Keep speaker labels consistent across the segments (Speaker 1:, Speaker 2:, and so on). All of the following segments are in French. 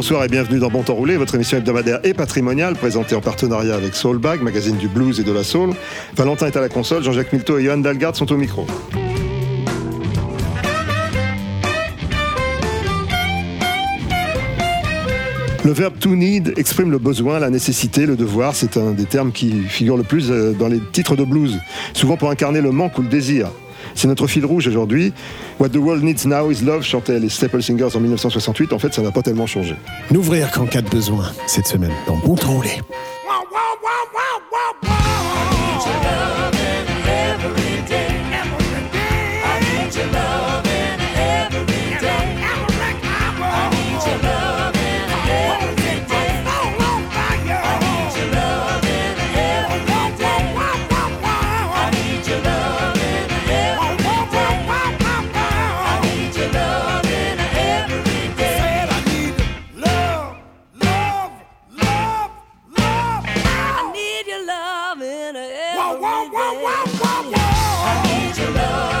Speaker 1: Bonsoir et bienvenue dans Bon Temps Roulé, votre émission hebdomadaire et patrimoniale présentée en partenariat avec Soulbag, magazine du blues et de la soul. Valentin est à la console, Jean-Jacques Milteau et Johan Dalgarde sont au micro. Le verbe to need exprime le besoin, la nécessité, le devoir. C'est un des termes qui figure le plus euh, dans les titres de blues, souvent pour incarner le manque ou le désir. C'est notre fil rouge aujourd'hui. What the world needs now is love, chantaient les Staple Singers en 1968. En fait, ça n'a pas tellement changé.
Speaker 2: N'ouvrir qu'en cas de besoin cette semaine dans Bon Temps Roulé.
Speaker 3: I whoa, whoa, whoa, whoa, whoa, whoa. I need your love.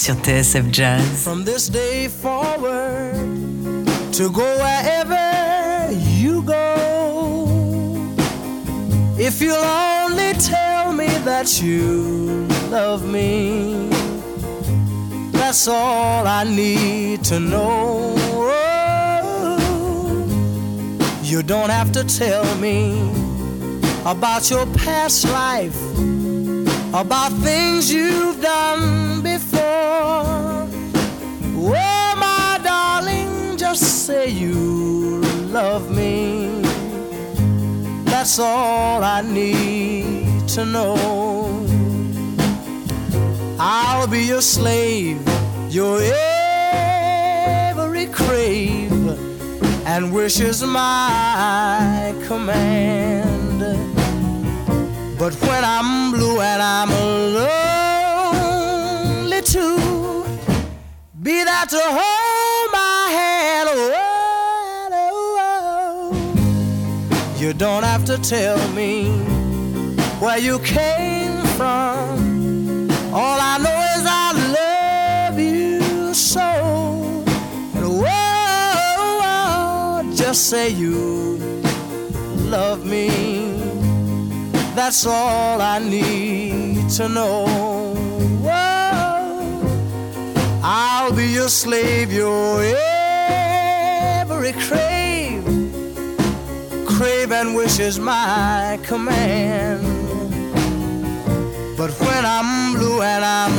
Speaker 4: Sur TSF Jazz.
Speaker 5: from this day forward to go wherever you go. If you'll only tell me that you love me, that's all I need to know. You don't have to tell me about your past life, about things you've done love me. That's all I need to know. I'll be your slave, your every crave and wish is my command. But when I'm blue and I'm lonely too, be there to hold You don't have to tell me where you came from. All I know is I love you so. And whoa, whoa, just say you love me. That's all I need to know. Whoa, I'll be your slave, your every crave, crave and wish is my command. But when I'm blue and I'm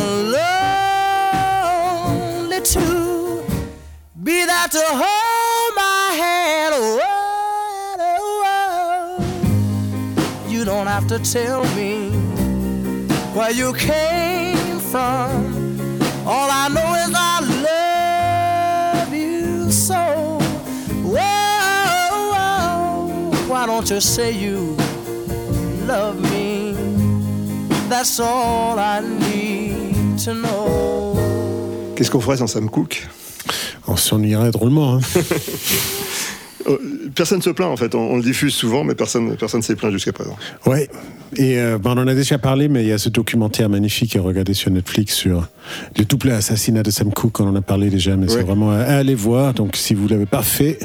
Speaker 5: lonely too, be there to hold my hand. Whoa, whoa. You don't have to tell me where you came from. All I know is I Why don't you say you love me? That's all I need to know.
Speaker 1: Qu'est-ce qu'on ferait sans Sam Cooke?
Speaker 2: On s'ennuierait drôlement. hein.
Speaker 1: Euh, Personne ne se plaint en fait, on, on le diffuse souvent, mais personne personne s'est plaint jusqu'à présent.
Speaker 2: Ouais. Et euh, ben, on en a déjà parlé, mais il y a ce documentaire magnifique à regarder sur Netflix sur le double assassinat de Sam Cooke. On en a parlé déjà, mais c'est vraiment à, à aller voir. Donc, si vous l'avez pas fait,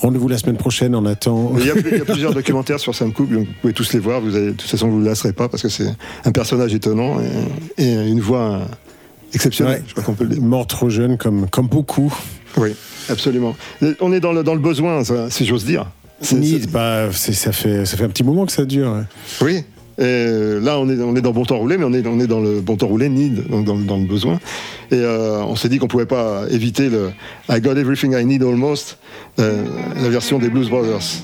Speaker 2: rendez-vous la semaine prochaine. On attend.
Speaker 1: Il y, a, il y a plusieurs documentaires sur Sam Cooke, donc vous pouvez tous les voir. Vous de toute façon, vous ne vous lasserez pas parce que c'est un personnage étonnant et, et une voix exceptionnelle.
Speaker 2: Ouais.
Speaker 1: Je crois qu'on peut le dire.
Speaker 2: Mort trop jeune, comme, comme beaucoup.
Speaker 1: Oui, absolument. On est dans le, dans le besoin, ça, si j'ose dire. C'est-
Speaker 2: bah, ça, fait, ça fait un petit moment que ça dure. ouais.
Speaker 1: Oui. Et là, on est, on est dans bon temps roulé, mais on est, on est dans le bon temps roulé, need, donc dans, dans le besoin. Et euh, on s'est dit qu'on pouvait pas éviter le I got everything I need almost, euh, la version des Blues Brothers.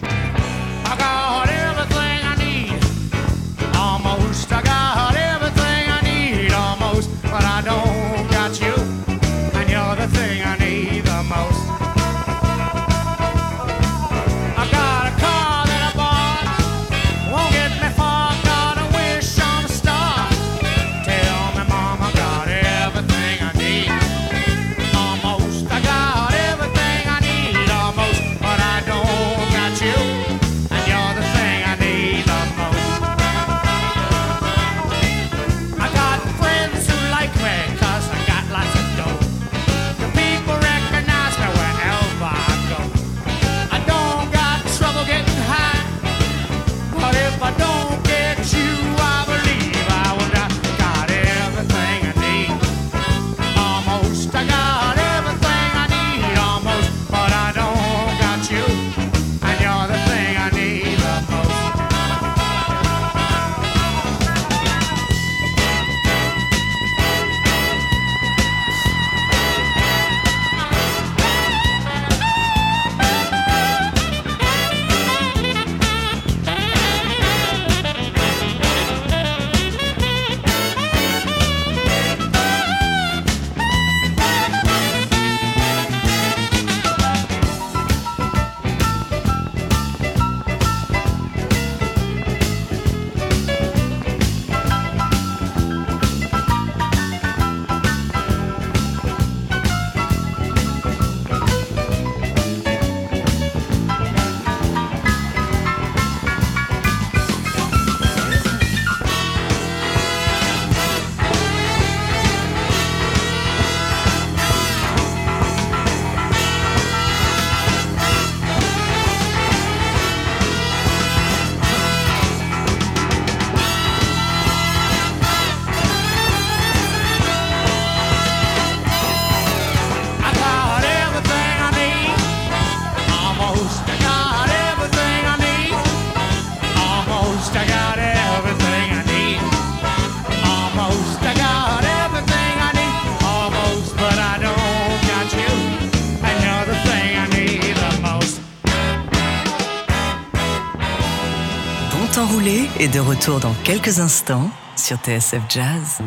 Speaker 4: De retour dans quelques instants sur TSF Jazz.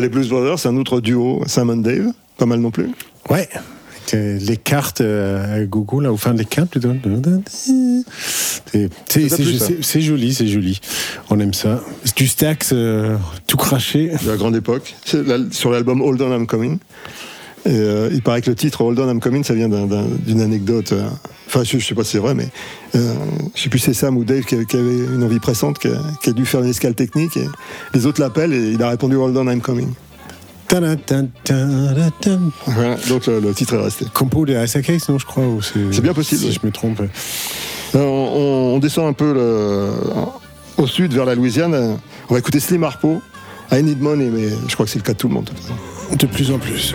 Speaker 1: Après les Blues Brothers, c'est un autre duo, Simon Dave, pas mal non plus.
Speaker 2: Ouais. Les cartes euh, à Google, là, au fin des cartes. C'est joli, c'est joli. On aime ça. C'est Du Stax euh, tout craché.
Speaker 1: de la grande époque, sur l'album Hold On I'm Coming. Et, euh, il paraît que le titre Hold On I'm Coming, ça vient d'un- d'un- d'une anecdote. euh, Enfin, je, je sais pas si c'est vrai, mais euh, je sais plus si c'est Sam ou Dave qui, avait- qui avait une envie pressante, qui a, qui a dû faire une escale technique. Et les autres l'appellent et il a répondu Hold On I'm Coming. Voilà, donc le, le titre est resté.
Speaker 2: Compo de Asa Case, non, je crois.
Speaker 1: C'est bien possible,
Speaker 2: Si
Speaker 1: oui.
Speaker 2: je me trompe.
Speaker 1: Euh, on, on descend un peu le- au sud vers la Louisiane. On va écouter Slim Harpo. I Need Money, mais je crois que c'est le cas de tout le monde. De
Speaker 2: plus en plus.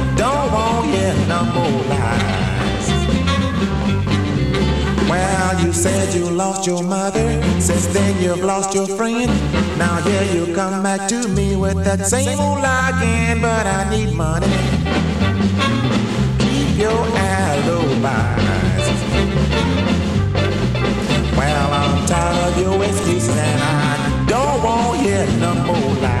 Speaker 6: said you lost your mother. Since then, you've lost your friend. Now, here you come back to me with that same old lie again. But I need money. Keep your alibis. Well, I'm tired of your excuses and I don't want yet no more lies.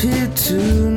Speaker 7: Here
Speaker 1: to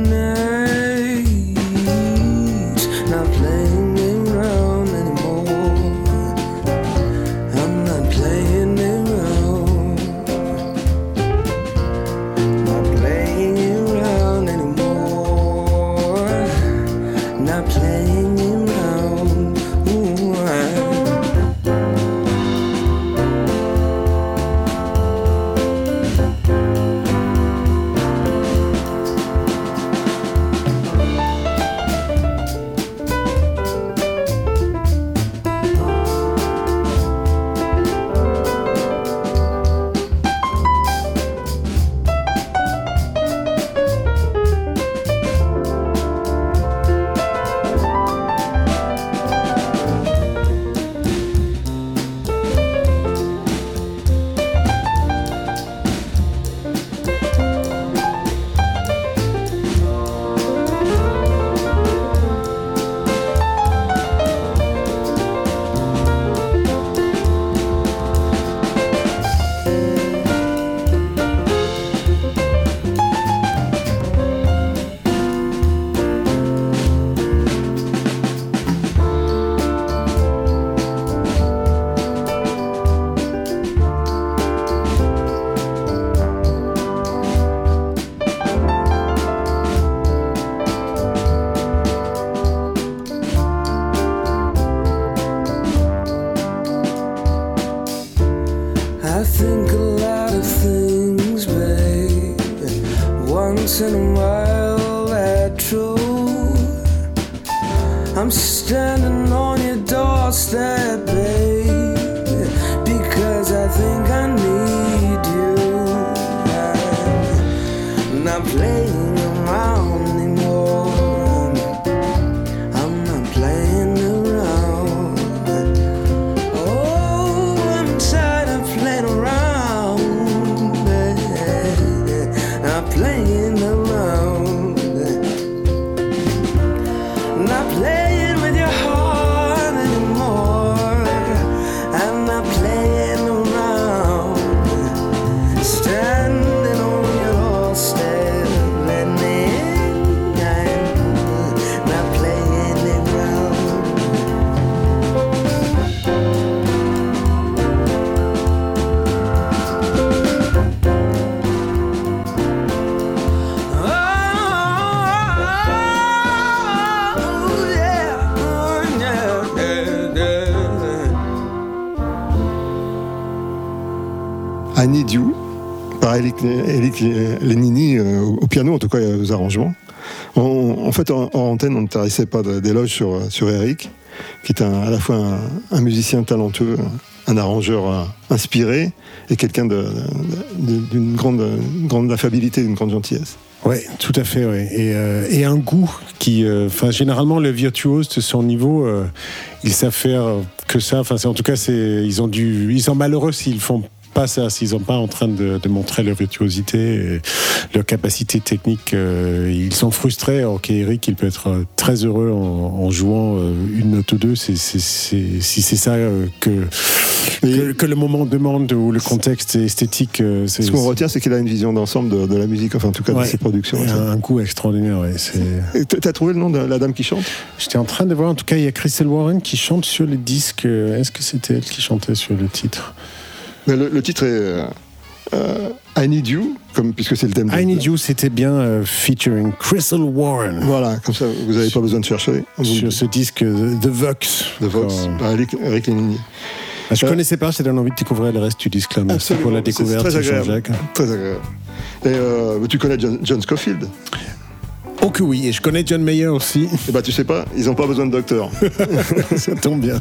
Speaker 1: Euh, au piano, en tout cas aux arrangements. En fait, en, en on ne tarissait pas d'éloges sur, sur Eric, qui est à la fois un, musicien talentueux, un arrangeur euh, inspiré et quelqu'un d'une grande, grande affabilité, d'une grande gentillesse.
Speaker 4: Oui, tout à fait. Et, euh, et un goût qui, euh, enfin, généralement, les virtuoses de son niveau, euh, ils savent faire que ça. En tout cas, ils ont dû, ils sont malheureux s'ils font pas ça, s'ils sont pas en train de, de montrer leur virtuosité, et leur capacité technique. euh, ils sont frustrés. Alors qu'Eric, il peut être très heureux en, en jouant euh, une note ou deux. C'est, c'est, c'est- si c'est ça euh, que, que, que le moment demande ou le contexte esthétique. c'est,
Speaker 1: Ce qu'on retient, c'est qu'il a une vision d'ensemble de, de la musique, enfin en tout cas
Speaker 4: Ouais.
Speaker 1: de ses productions.
Speaker 4: Un, un goût extraordinaire. Ouais.
Speaker 1: Et T'as trouvé le nom de la dame qui chante?
Speaker 4: J'étais en train de voir, en tout cas, il y a Crystal Warren qui chante sur le disque. Euh, Est-ce que c'était elle qui chantait sur le titre?
Speaker 1: Le, le titre est euh, euh, I Need You, comme, puisque c'est le thème. de-
Speaker 4: I Need You, c'était bien euh, featuring Crystal Warren
Speaker 1: Voilà, comme ça, vous n'avez pas besoin de chercher.
Speaker 4: Sur ce disque The Vox.
Speaker 1: de Vox, par Eric, Eric Lenini.
Speaker 4: Ah, je
Speaker 1: Euh,
Speaker 4: connaissais pas, ça donne envie de découvrir le reste du disque là. Merci pour la découverte,
Speaker 1: très agréable.
Speaker 4: Jean-Jacques.
Speaker 1: Très agréable. Et euh, tu connais John, John Scofield?
Speaker 4: Oh que oui, et je connais John Mayer aussi.
Speaker 1: Eh ben, tu sais pas, ils n'ont pas besoin de docteur.
Speaker 4: ça tombe bien.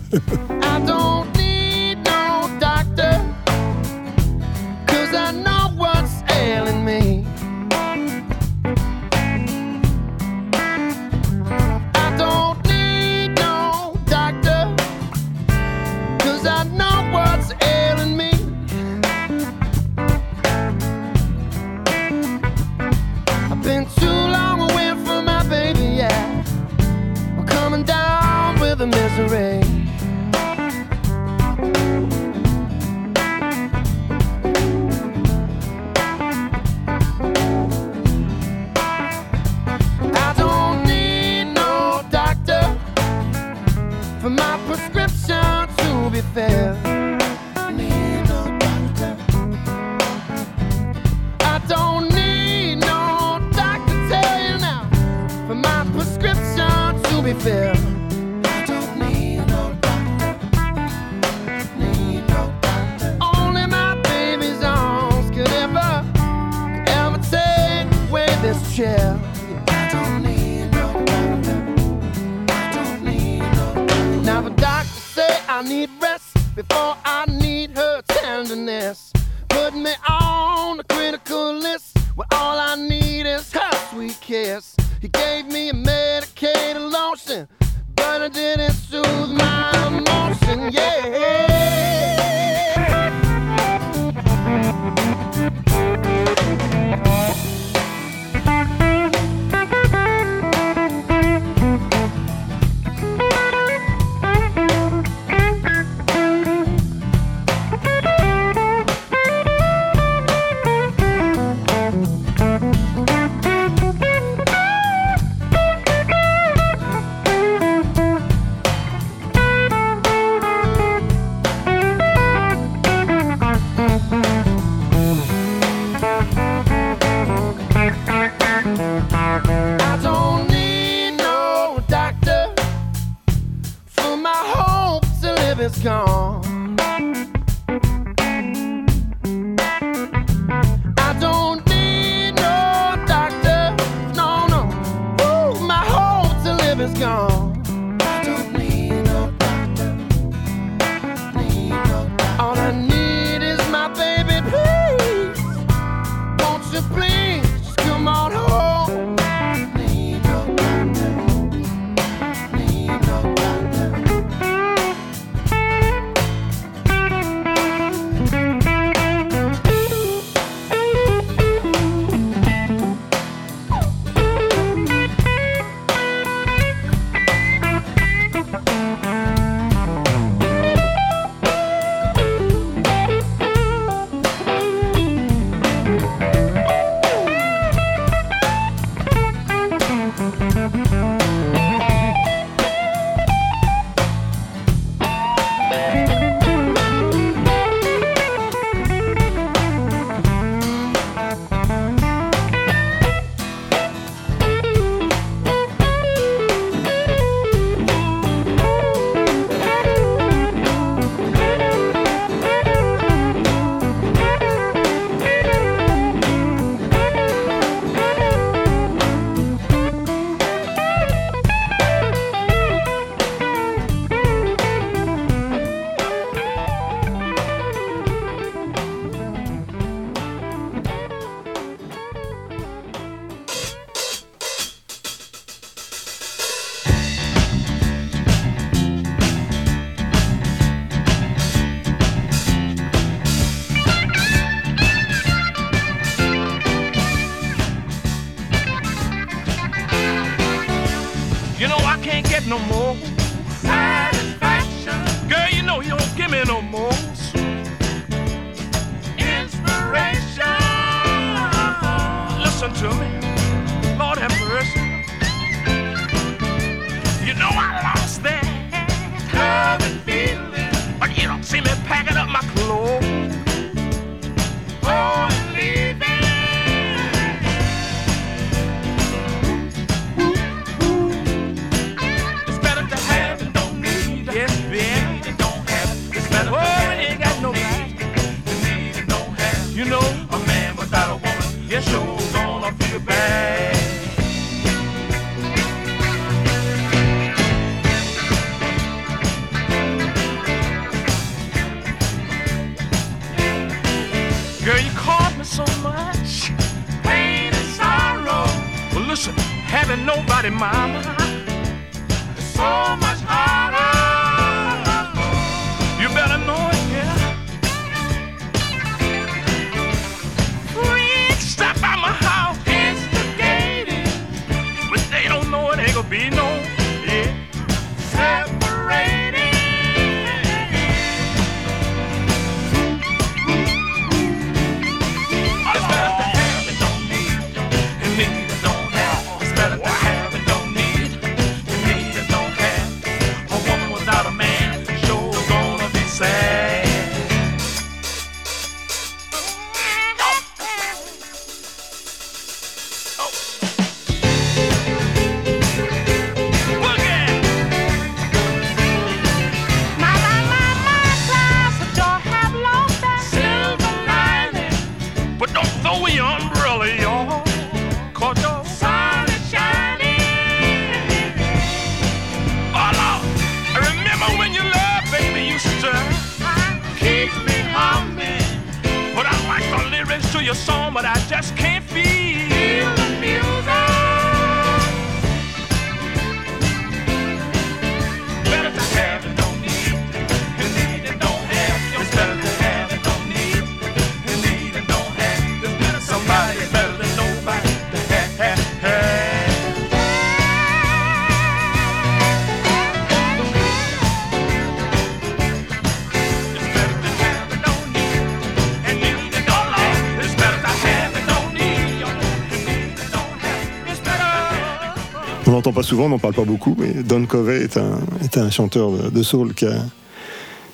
Speaker 1: Pas souvent, on n'en parle pas beaucoup, mais Don Covey est un, est un chanteur de, de soul qui a,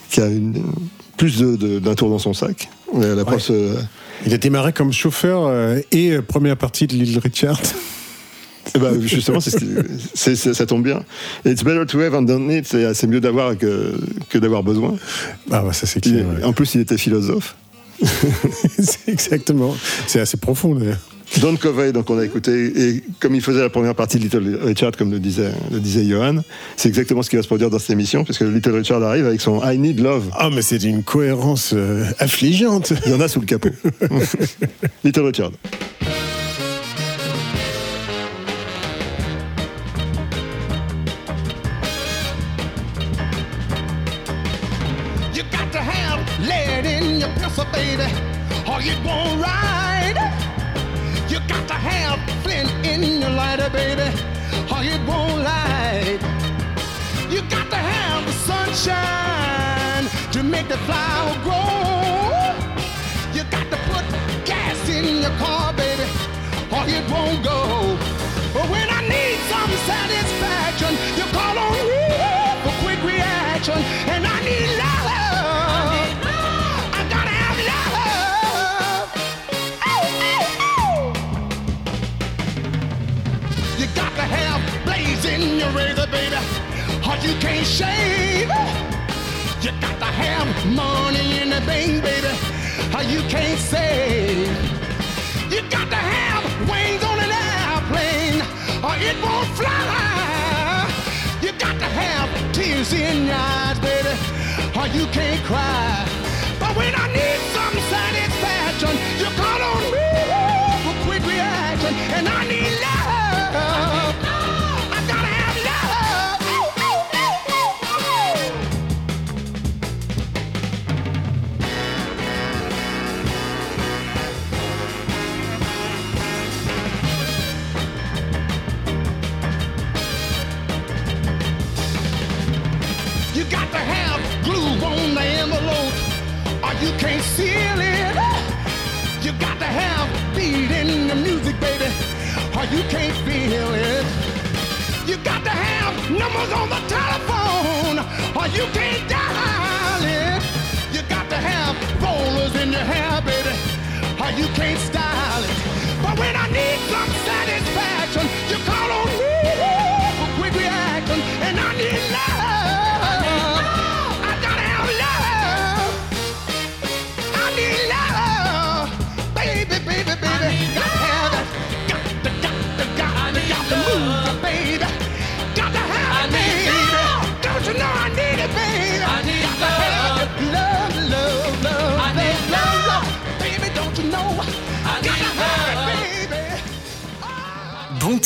Speaker 1: qui a une- plus d'un tour dans son sac. Ouais, La preuve, euh,
Speaker 2: Il a démarré comme chauffeur euh, et euh, première partie de l'île Richard.
Speaker 1: eh ben, justement, ça tombe bien. It's better to have and don't need, c'est mieux d'avoir que, que d'avoir besoin.
Speaker 2: Ah bah ça c'est
Speaker 1: Il-
Speaker 2: clair. ouais.
Speaker 1: En plus, il était philosophe.
Speaker 2: Exactement. C'est assez profond d'ailleurs.
Speaker 1: Don Covey, donc on a écouté, et comme il faisait la première partie de Little Richard, comme le disait, le disait Johan, c'est exactement ce qui va se produire dans cette émission, puisque Little Richard arrive avec son I Need Love.
Speaker 2: Ah mais c'est d'une cohérence euh, affligeante.
Speaker 1: Il y en a sous le capot. Little Richard.
Speaker 8: You got to have lead in your pencil, baby, or it won't ride. Got to have flint in your lighter, baby, or it won't light. You got to have the sunshine to make the flower grow. You got to put gas in your car, baby, or it won't go. Or you can't shave. You got to have money in the bank, baby, or you can't save. You got to have wings on an airplane, or it won't fly. You got to have tears in your eyes, baby, or you can't cry. But when I need some satisfaction, you call on me for quick reaction, and I need Got to have glue on the envelope, or you can't seal it. You got to have beat in the music, baby, or you can't feel it. You got to have numbers on the telephone, or you can't dial it. You got to have rollers in your hair, baby, or you can't style it. But when I need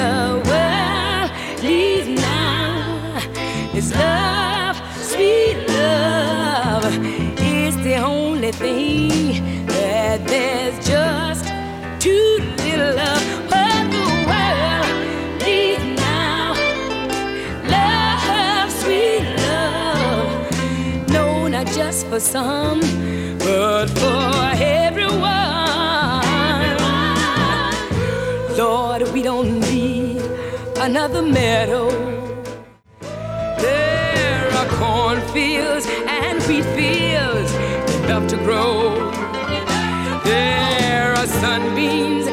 Speaker 9: The world needs now love, sweet love. Is the only thing that there's just too little of. What the world needs now, love, sweet love. No, not just for some, but for another meadow. There are cornfields and wheat fields enough to grow. There are sunbeams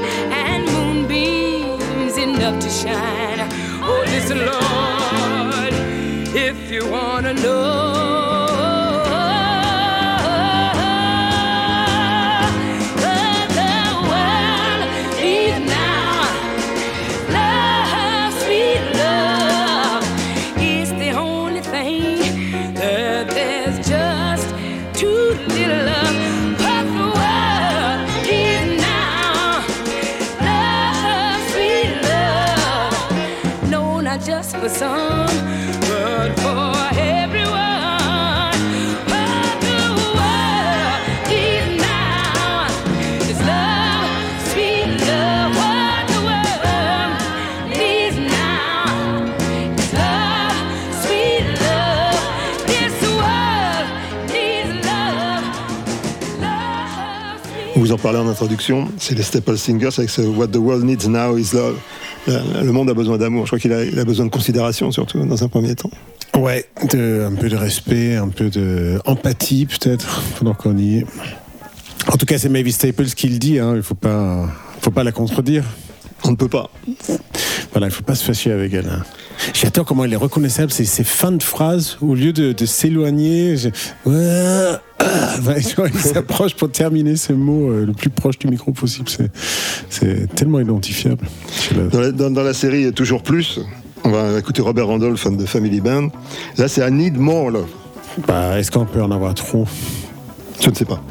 Speaker 9: and moonbeams enough to shine. Oh, listen, Lord, if you wanna know.
Speaker 1: Vous en introduction, c'est les Staple Singers avec ce What the World Needs Now is Love. Le, monde a besoin d'amour. Je crois qu'il a, il a besoin de considération, surtout dans un premier temps.
Speaker 2: Ouais, de, un peu de respect, un peu de empathie peut-être, pendant qu'on y est. En tout cas, c'est Mavis Staples qui le dit, hein, il faut pas, faut pas la contredire.
Speaker 1: On ne peut pas.
Speaker 2: Voilà, il faut pas se fâcher avec elle. hein. J'adore comment elle est reconnaissable, ces, ces fins de phrases, au lieu de, de s'éloigner, je- Ouais, ah, vois, il s'approche pour terminer ce mot euh, le plus proche du micro possible. C'est- tellement identifiable.
Speaker 1: Dans la, dans- dans la série Toujours Plus, on va écouter Robert Randolph, fan de Family Band. Là, c'est I Need More Love.
Speaker 2: Bah, Est-ce qu'on peut en avoir trop?
Speaker 1: Je ne sais pas.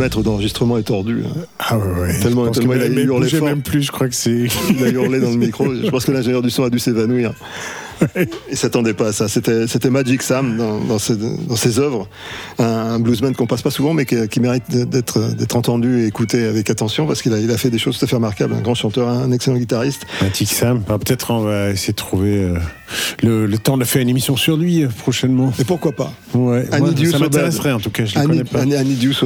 Speaker 1: Fumètre d'enregistrement est tordue. hein.
Speaker 2: Ah ouais, ouais.
Speaker 1: Tellement- il a
Speaker 2: même-
Speaker 1: hurlé fort.
Speaker 2: même plus, je crois que c'est.
Speaker 1: Il a hurlé dans le micro. Je pense que l'ingénieur du son a dû s'évanouir. Il s'attendait pas à ça. C'était, Magic Sam dans, dans, ses, dans ses œuvres. Un, un bluesman qu'on passe pas souvent, mais qui, qui mérite d'être, entendu et écouté avec attention parce qu'il a, il a fait des choses tout à fait remarquables. Un grand chanteur, un excellent guitariste.
Speaker 2: Magic Sam. Ah, Peut-être on va essayer de trouver euh, le, le temps de faire une émission sur lui euh, prochainement.
Speaker 1: Et pourquoi pas
Speaker 2: Ouais,
Speaker 1: You
Speaker 2: ça m'intéresserait en tout cas, je ne connais pas.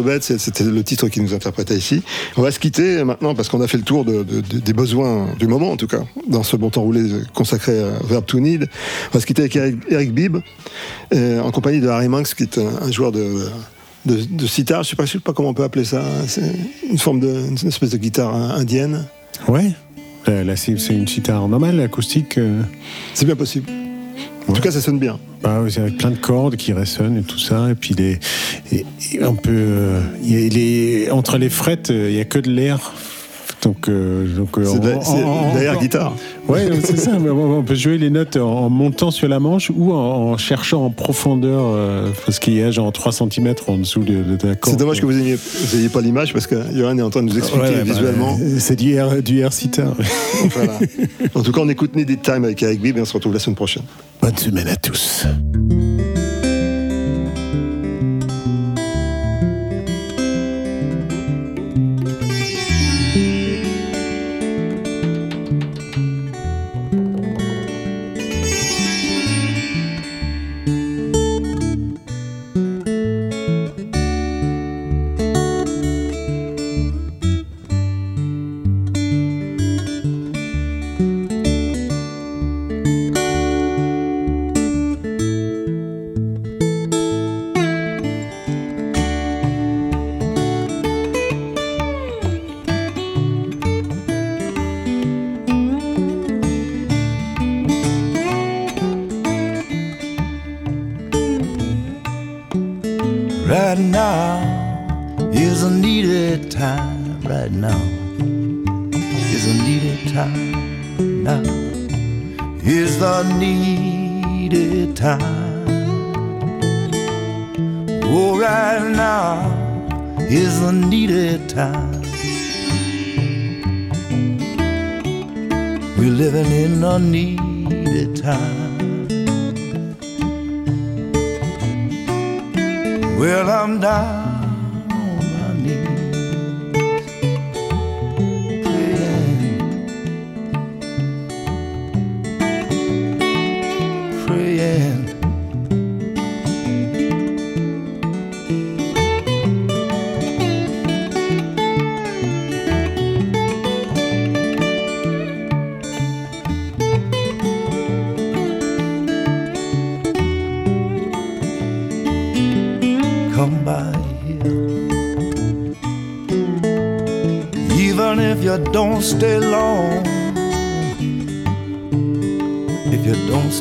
Speaker 1: Bad, c'est- c'était le titre qui nous interprétait ici. On va se quitter maintenant parce qu'on a fait le tour de- de- de- des besoins du moment, en tout cas, dans ce bon temps roulé consacré à Verb to Need. On va se quitter avec Eric, Eric Bibb, euh, en compagnie de Harry Manx, qui est un, un joueur de, de, de sitar. Je ne sais, pas- je sais pas comment on peut appeler ça. hein. C'est une forme de, une espèce de guitare hein, indienne.
Speaker 2: Ouais. Euh, Là, c'est c'est une sitar normale, acoustique. euh,
Speaker 1: C'est bien possible. En tout cas, ça sonne bien.
Speaker 2: bah, oui, c'est avec plein de cordes qui résonnent et tout ça. Et puis, les, et- et un peu. euh, il y a les- entre les frettes, il n'y a que de l'air. Donc, euh, donc euh,
Speaker 1: C'est de la-
Speaker 2: en-
Speaker 1: c'est
Speaker 2: en-
Speaker 1: de l'air
Speaker 2: en-
Speaker 1: guitare.
Speaker 2: Ouais, donc c'est ça. mais on on peut jouer les notes en en montant sur la manche ou en, en cherchant en profondeur, euh, parce qu'il y a genre 3 cm en dessous de, de, de la corde.
Speaker 1: C'est dommage que vous n'ayez pas l'image parce que Johan est en train de nous expliquer
Speaker 2: Ouais, bah,
Speaker 1: visuellement.
Speaker 2: c'est du air, du air sitar.
Speaker 1: Voilà. En tout cas, on écoute Need It Time avec Eric Bibb et on se retrouve la semaine prochaine.
Speaker 2: Bonne semaine à tous.
Speaker 10: Well, I'm down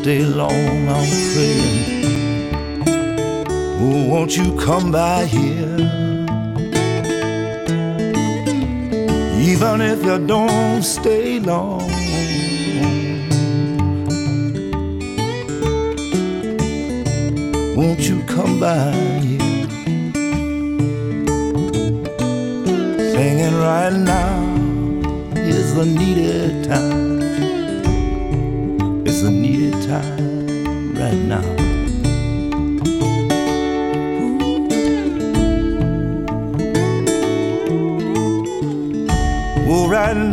Speaker 10: stay long, I'm praying. Oh, won't you come by here? Even if you don't stay long. Won't you come by here? Singing right now is the needed time.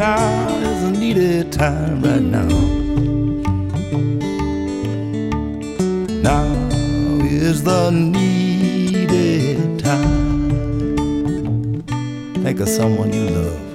Speaker 10: Now is the needed time right now. Now is the needed time. Think of someone you love.